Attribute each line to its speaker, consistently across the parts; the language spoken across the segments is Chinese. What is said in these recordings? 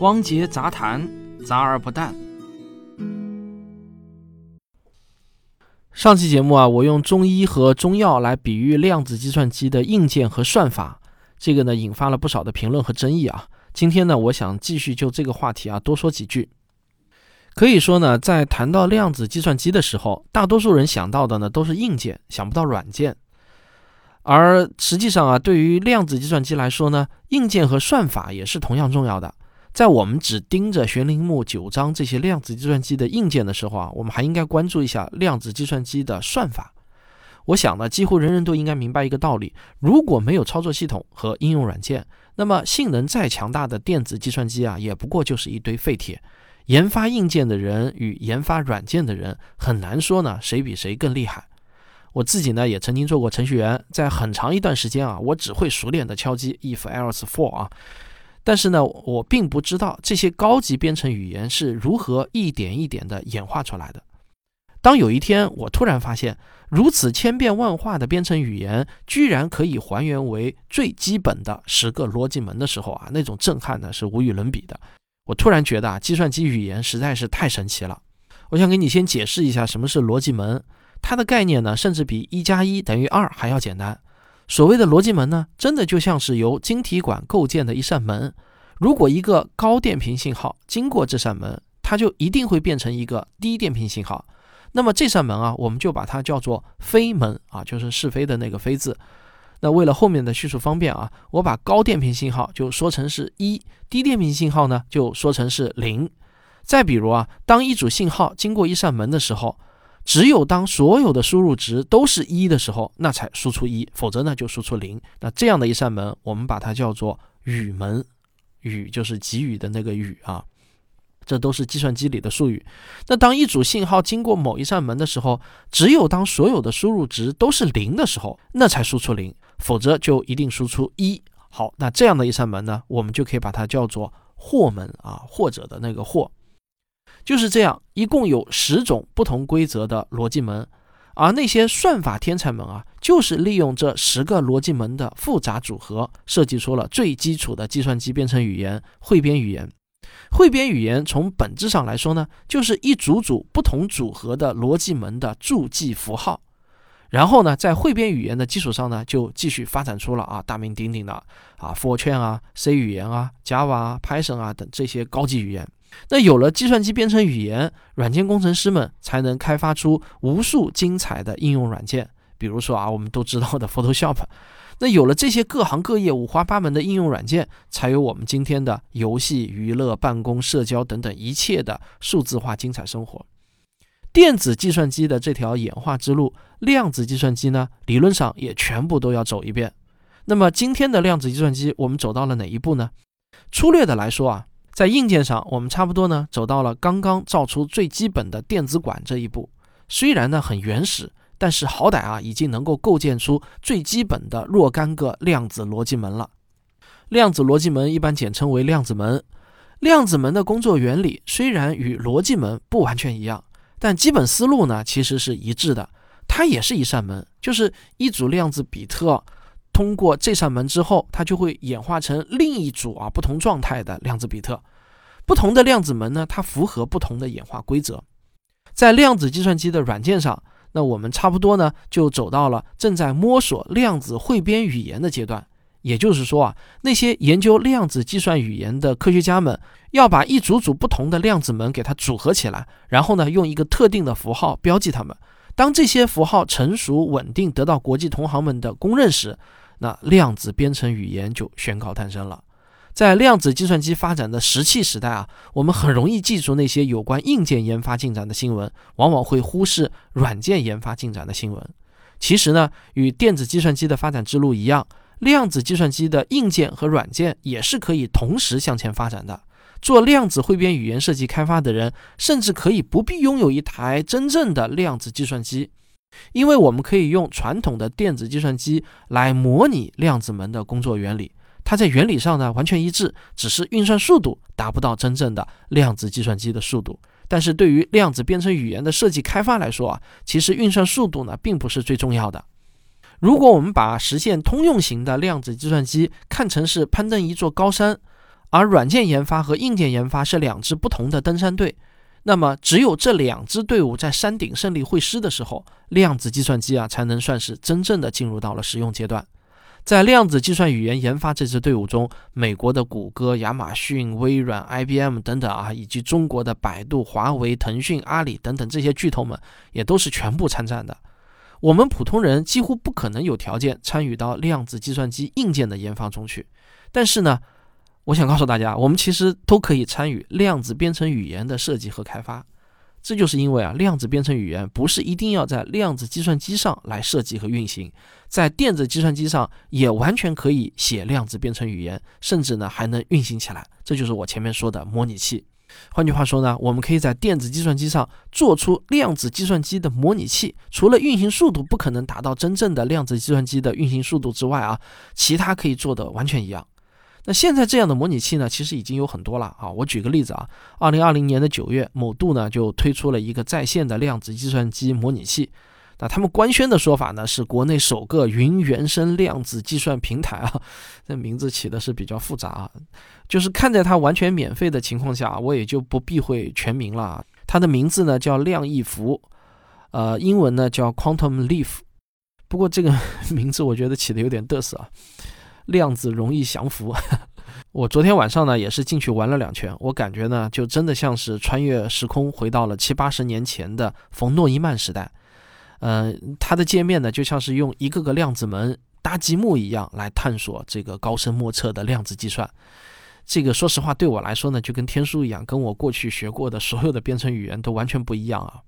Speaker 1: 汪杰杂谈，杂而不淡。上期节目啊，我用中医和中药来比喻量子计算机的硬件和算法，这个呢引发了不少的评论和争议啊。今天呢，我想继续就这个话题啊多说几句。可以说呢，在谈到量子计算机的时候，大多数人想到的呢都是硬件，想不到软件。而实际上啊，对于量子计算机来说呢，硬件和算法也是同样重要的。在我们只盯着玄铃木九章这些量子计算机的硬件的时候啊，我们还应该关注一下量子计算机的算法。我想呢，几乎人人都应该明白一个道理：如果没有操作系统和应用软件，那么性能再强大的电子计算机啊，也不过就是一堆废铁。研发硬件的人与研发软件的人，很难说呢谁比谁更厉害。我自己呢也曾经做过程序员，在很长一段时间啊，我只会熟练的敲击 if else for 啊。但是呢，我并不知道这些高级编程语言是如何一点一点的演化出来的。当有一天我突然发现，如此千变万化的编程语言居然可以还原为最基本的十个逻辑门的时候啊，那种震撼呢是无与伦比的。我突然觉得啊，计算机语言实在是太神奇了。我想给你先解释一下什么是逻辑门，它的概念呢，甚至比一加一等于二还要简单。所谓的逻辑门呢，真的就像是由晶体管构建的一扇门。如果一个高电平信号经过这扇门，它就一定会变成一个低电平信号。那么这扇门啊，我们就把它叫做非门啊，就是是非的那个非字。那为了后面的叙述方便啊，我把高电平信号就说成是一，低电平信号呢就说成是零。再比如啊，当一组信号经过一扇门的时候。只有当所有的输入值都是一的时候，那才输出一，否则呢就输出零。那这样的一扇门，我们把它叫做语门，语就是给予的那个语啊。这都是计算机里的术语。那当一组信号经过某一扇门的时候，只有当所有的输入值都是零的时候，那才输出零，否则就一定输出一。好，那这样的一扇门呢，我们就可以把它叫做或门啊，或者的那个或。就是这样，一共有十种不同规则的逻辑门，而那些算法天才们啊，就是利用这十个逻辑门的复杂组合，设计出了最基础的计算机编程语言——汇编语言。汇编语言从本质上来说呢，就是一组组不同组合的逻辑门的注记符号。然后呢，在汇编语言的基础上呢，就继续发展出了啊大名鼎鼎的啊 Fortran 啊、C 语言啊、Java 啊、Python 啊等这些高级语言。那有了计算机编程语言，软件工程师们才能开发出无数精彩的应用软件。比如说啊，我们都知道的 Photoshop。那有了这些各行各业五花八门的应用软件，才有我们今天的游戏、娱乐、办公、社交等等一切的数字化精彩生活。电子计算机的这条演化之路，量子计算机呢，理论上也全部都要走一遍。那么今天的量子计算机，我们走到了哪一步呢？粗略的来说啊。在硬件上，我们差不多呢走到了刚刚造出最基本的电子管这一步。虽然呢很原始，但是好歹啊已经能够构建出最基本的若干个量子逻辑门了。量子逻辑门一般简称为量子门。量子门的工作原理虽然与逻辑门不完全一样，但基本思路呢其实是一致的。它也是一扇门，就是一组量子比特。通过这扇门之后，它就会演化成另一组啊不同状态的量子比特。不同的量子门呢，它符合不同的演化规则。在量子计算机的软件上，那我们差不多呢就走到了正在摸索量子汇编语言的阶段。也就是说啊，那些研究量子计算语言的科学家们要把一组组不同的量子门给它组合起来，然后呢用一个特定的符号标记它们。当这些符号成熟稳定，得到国际同行们的公认时，那量子编程语言就宣告诞生了。在量子计算机发展的石器时代啊，我们很容易记住那些有关硬件研发进展的新闻，往往会忽视软件研发进展的新闻。其实呢，与电子计算机的发展之路一样，量子计算机的硬件和软件也是可以同时向前发展的。做量子汇编语言设计开发的人，甚至可以不必拥有一台真正的量子计算机。因为我们可以用传统的电子计算机来模拟量子门的工作原理，它在原理上呢完全一致，只是运算速度达不到真正的量子计算机的速度。但是对于量子编程语言的设计开发来说啊，其实运算速度呢并不是最重要的。如果我们把实现通用型的量子计算机看成是攀登一座高山，而软件研发和硬件研发是两支不同的登山队。那么，只有这两支队伍在山顶胜利会师的时候，量子计算机啊才能算是真正的进入到了实用阶段。在量子计算语言研发这支队伍中，美国的谷歌、亚马逊、微软、IBM 等等啊，以及中国的百度、华为、腾讯、阿里等等这些巨头们，也都是全部参战的。我们普通人几乎不可能有条件参与到量子计算机硬件的研发中去。但是呢，我想告诉大家，我们其实都可以参与量子编程语言的设计和开发。这就是因为啊，量子编程语言不是一定要在量子计算机上来设计和运行，在电子计算机上也完全可以写量子编程语言，甚至呢还能运行起来。这就是我前面说的模拟器。换句话说呢，我们可以在电子计算机上做出量子计算机的模拟器，除了运行速度不可能达到真正的量子计算机的运行速度之外啊，其他可以做的完全一样。那现在这样的模拟器呢，其实已经有很多了啊。我举个例子啊，二零二零年的九月，某度呢就推出了一个在线的量子计算机模拟器。那他们官宣的说法呢，是国内首个云原生量子计算平台啊。这名字起的是比较复杂啊。就是看在它完全免费的情况下，我也就不避讳全名了。它的名字呢叫量易服，呃，英文呢叫 Quantum Leaf。不过这个 名字我觉得起的有点嘚瑟啊。量子容易降服。我昨天晚上呢也是进去玩了两圈，我感觉呢就真的像是穿越时空回到了七八十年前的冯诺依曼时代。嗯，它的界面呢就像是用一个个量子门搭积木一样来探索这个高深莫测的量子计算。这个说实话对我来说呢就跟天书一样，跟我过去学过的所有的编程语言都完全不一样啊。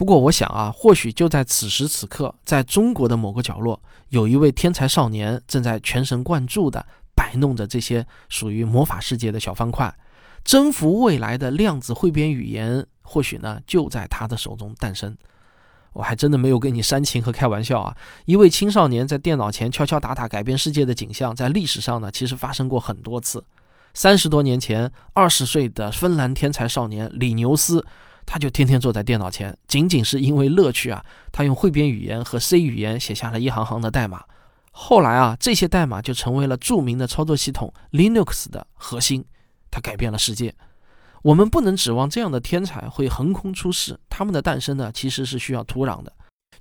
Speaker 1: 不过我想啊，或许就在此时此刻，在中国的某个角落，有一位天才少年正在全神贯注地摆弄着这些属于魔法世界的小方块，征服未来的量子汇编语言，或许呢就在他的手中诞生。我还真的没有跟你煽情和开玩笑啊！一位青少年在电脑前敲敲打打改变世界的景象，在历史上呢其实发生过很多次。三十多年前，二十岁的芬兰天才少年李牛斯。他就天天坐在电脑前，仅仅是因为乐趣啊！他用汇编语言和 C 语言写下了一行行的代码。后来啊，这些代码就成为了著名的操作系统 Linux 的核心。它改变了世界。我们不能指望这样的天才会横空出世。他们的诞生呢，其实是需要土壤的。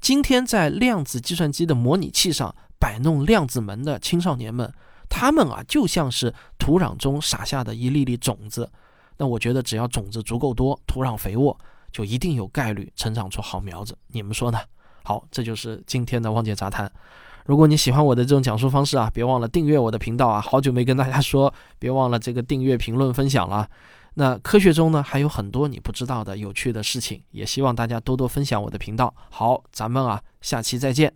Speaker 1: 今天在量子计算机的模拟器上摆弄量子门的青少年们，他们啊，就像是土壤中撒下的一粒粒种子。那我觉得只要种子足够多，土壤肥沃，就一定有概率成长出好苗子。你们说呢？好，这就是今天的汪姐杂谈。如果你喜欢我的这种讲述方式啊，别忘了订阅我的频道啊。好久没跟大家说，别忘了这个订阅、评论、分享了。那科学中呢，还有很多你不知道的有趣的事情，也希望大家多多分享我的频道。好，咱们啊，下期再见。